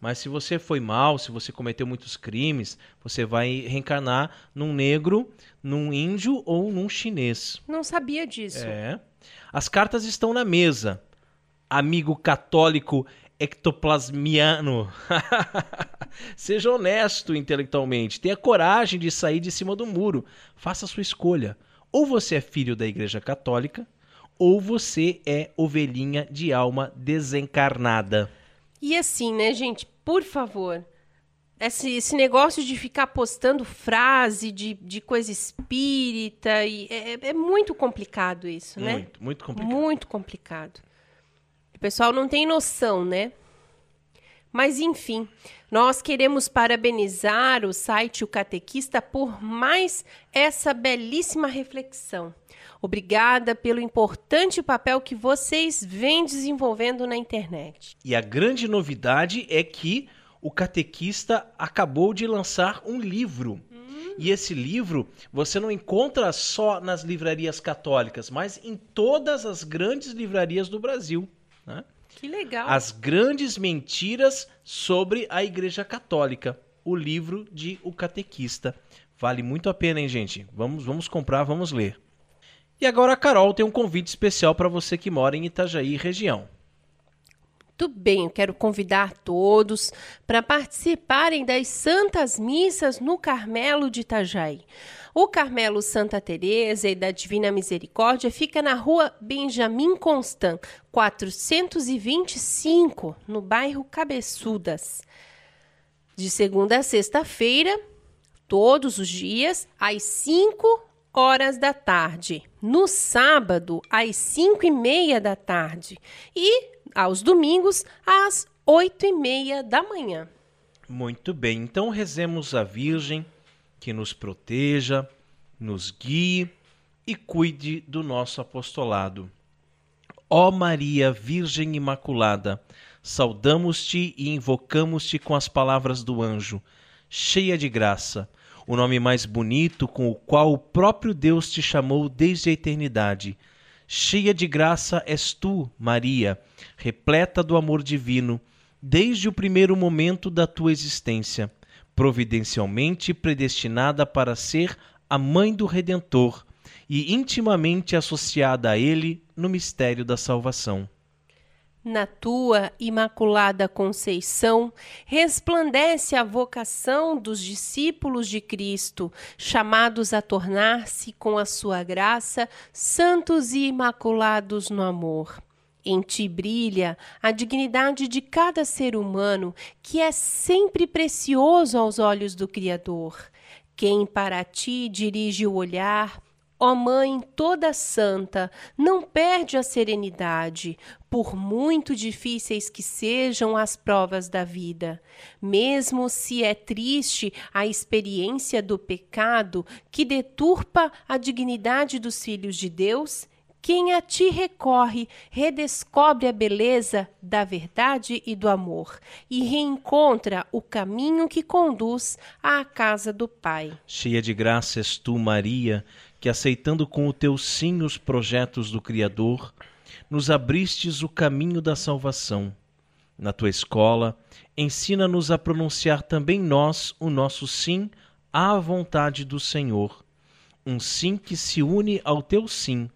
Mas se você foi mal, se você cometeu muitos crimes, você vai reencarnar num negro, num índio ou num chinês. Não sabia disso. É. As cartas estão na mesa. Amigo católico ectoplasmiano. Seja honesto intelectualmente. Tenha coragem de sair de cima do muro. Faça a sua escolha. Ou você é filho da Igreja Católica, ou você é ovelhinha de alma desencarnada. E assim, né, gente? Por favor. Esse, esse negócio de ficar postando frase de, de coisa espírita e é, é muito complicado isso, né? Muito, muito complicado. Muito complicado. O pessoal não tem noção, né? Mas enfim, nós queremos parabenizar o site O Catequista por mais essa belíssima reflexão. Obrigada pelo importante papel que vocês vêm desenvolvendo na internet. E a grande novidade é que o Catequista acabou de lançar um livro. E esse livro você não encontra só nas livrarias católicas, mas em todas as grandes livrarias do Brasil. Né? Que legal. As Grandes Mentiras sobre a Igreja Católica, o livro de O Catequista. Vale muito a pena, hein, gente? Vamos, vamos comprar, vamos ler. E agora a Carol tem um convite especial para você que mora em Itajaí região. Muito bem, eu quero convidar todos para participarem das Santas Missas no Carmelo de Itajaí. O Carmelo Santa Teresa e da Divina Misericórdia fica na rua Benjamin Constant, 425, no bairro Cabeçudas. De segunda a sexta-feira, todos os dias, às 5 horas da tarde. No sábado, às 5 e meia da tarde. E aos domingos, às 8 e meia da manhã. Muito bem, então rezemos a Virgem que nos proteja, nos guie e cuide do nosso apostolado. Ó Maria, Virgem Imaculada, saudamos-te e invocamos-te com as palavras do anjo, cheia de graça, o nome mais bonito com o qual o próprio Deus te chamou desde a eternidade. Cheia de graça és tu, Maria, repleta do amor divino, desde o primeiro momento da tua existência providencialmente predestinada para ser a mãe do Redentor e intimamente associada a ele no mistério da salvação. Na tua imaculada conceição resplandece a vocação dos discípulos de Cristo, chamados a tornar-se, com a sua graça, santos e imaculados no amor. Em ti brilha a dignidade de cada ser humano, que é sempre precioso aos olhos do Criador. Quem para ti dirige o olhar, ó Mãe toda santa, não perde a serenidade, por muito difíceis que sejam as provas da vida. Mesmo se é triste a experiência do pecado que deturpa a dignidade dos filhos de Deus, quem a ti recorre redescobre a beleza da verdade e do amor e reencontra o caminho que conduz à casa do Pai. Cheia de graça és tu, Maria, que aceitando com o teu sim os projetos do Criador, nos abristes o caminho da salvação. Na tua escola, ensina-nos a pronunciar também nós o nosso sim à vontade do Senhor, um sim que se une ao teu sim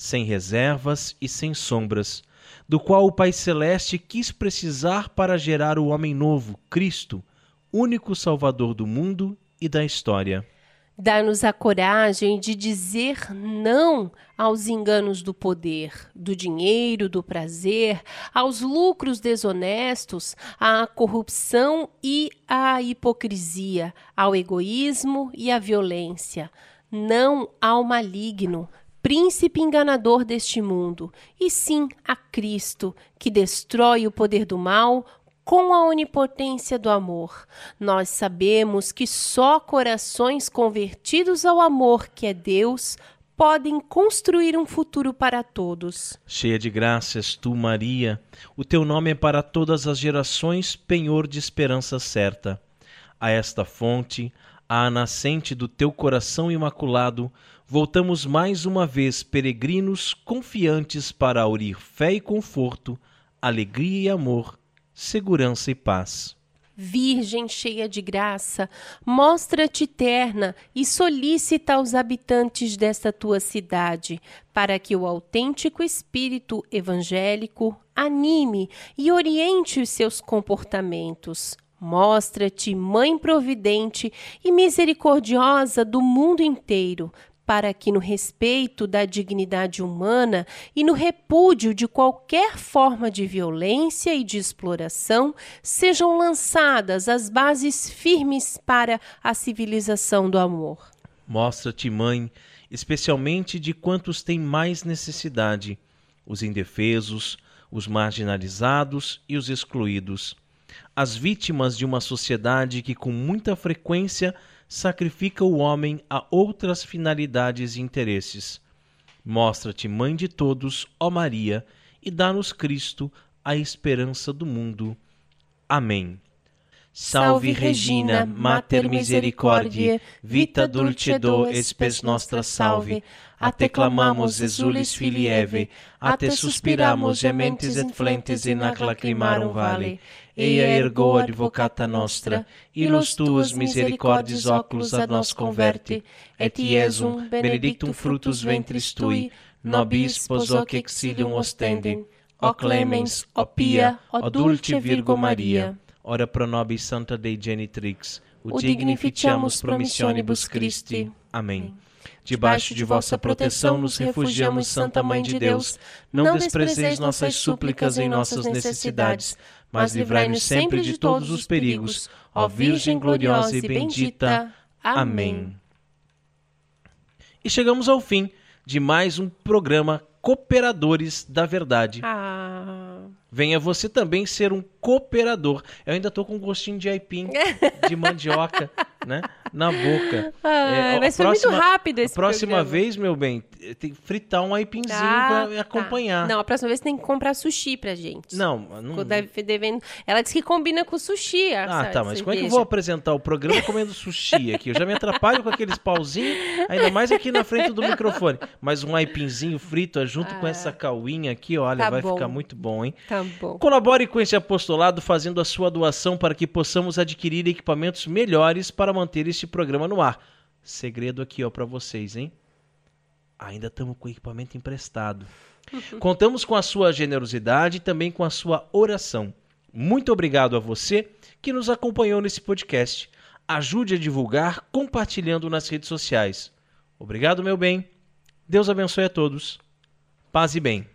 sem reservas e sem sombras, do qual o Pai Celeste quis precisar para gerar o homem novo, Cristo, único Salvador do mundo e da história. Dá-nos a coragem de dizer não aos enganos do poder, do dinheiro, do prazer, aos lucros desonestos, à corrupção e à hipocrisia, ao egoísmo e à violência. Não ao maligno, príncipe enganador deste mundo, e sim a Cristo, que destrói o poder do mal com a onipotência do amor. Nós sabemos que só corações convertidos ao amor, que é Deus, podem construir um futuro para todos. Cheia de graças, tu, Maria, o teu nome é para todas as gerações penhor de esperança certa. A esta fonte, à nascente do teu coração imaculado, voltamos mais uma vez peregrinos confiantes para aurir fé e conforto, alegria e amor, segurança e paz. Virgem cheia de graça, mostra-te terna e solicita aos habitantes desta tua cidade, para que o autêntico espírito evangélico anime e oriente os seus comportamentos. Mostra-te mãe providente e misericordiosa do mundo inteiro, para que, no respeito da dignidade humana e no repúdio de qualquer forma de violência e de exploração, sejam lançadas as bases firmes para a civilização do amor. Mostra-te, Mãe, especialmente de quantos têm mais necessidade, os indefesos, os marginalizados e os excluídos, as vítimas de uma sociedade que com muita frequência sacrifica o homem a outras finalidades e interesses. Mostra-te mãe de todos, ó Maria, e dá-nos Cristo, a esperança do mundo. Amém. Salve Regina, Mater Misericordiae, vita dulcedo espes nostra salve. A te clamamos, exulis filii Eve, a te suspiramos, gementes et flentes in ac lacrimarum vale. Eia ergo advocata nostra, illos tuos misericordis oculos ad nos converte, et Iesum benedictum fructus ventris tui, nobis pos hoc exilium ostendem. O clemens, o pia, o dulce Virgo Maria. Ora pro nobis Santa Dei Genitrix, o dignificiamus promissionibus Christi. Amém. Debaixo de vossa proteção nos refugiamos, Santa Mãe de Deus. Não desprezeis nossas súplicas em nossas necessidades, mas livrai-nos sempre de todos os perigos. Ó Virgem gloriosa e bendita. Amém. E chegamos ao fim de mais um programa Cooperadores da Verdade. Ah. Venha você também ser um cooperador. Eu ainda tô com um gostinho de aipim, de mandioca, né? Na boca. Ah, é, mas foi próxima, muito rápido esse próxima programa. vez, meu bem, tem que fritar um aipinzinho ah, pra tá. acompanhar. Não, a próxima vez tem que comprar sushi pra gente. Não, não... Deve, devendo... Ela disse que combina com sushi. Ah, tá, mas como é que eu vou apresentar o programa comendo sushi aqui? Eu já me atrapalho com aqueles pauzinhos, ainda mais aqui na frente do microfone. Mas um aipinzinho frito junto ah, com essa calwinha aqui, olha, tá vai bom. ficar muito bom, hein? Tá bom. Colabore com esse apostolado fazendo a sua doação para que possamos adquirir equipamentos melhores para manter este programa no ar. Segredo aqui, ó, para vocês, hein? Ainda estamos com equipamento emprestado. Contamos com a sua generosidade e também com a sua oração. Muito obrigado a você que nos acompanhou nesse podcast. Ajude a divulgar compartilhando nas redes sociais. Obrigado, meu bem. Deus abençoe a todos. Paz e bem.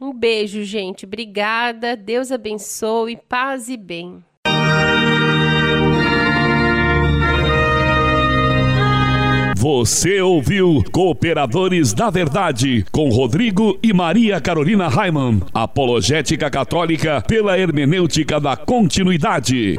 Um beijo, gente. Obrigada. Deus abençoe. Paz e bem. Você ouviu Cooperadores da Verdade com Rodrigo e Maria Carolina Raimann. Apologética Católica pela hermenêutica da continuidade.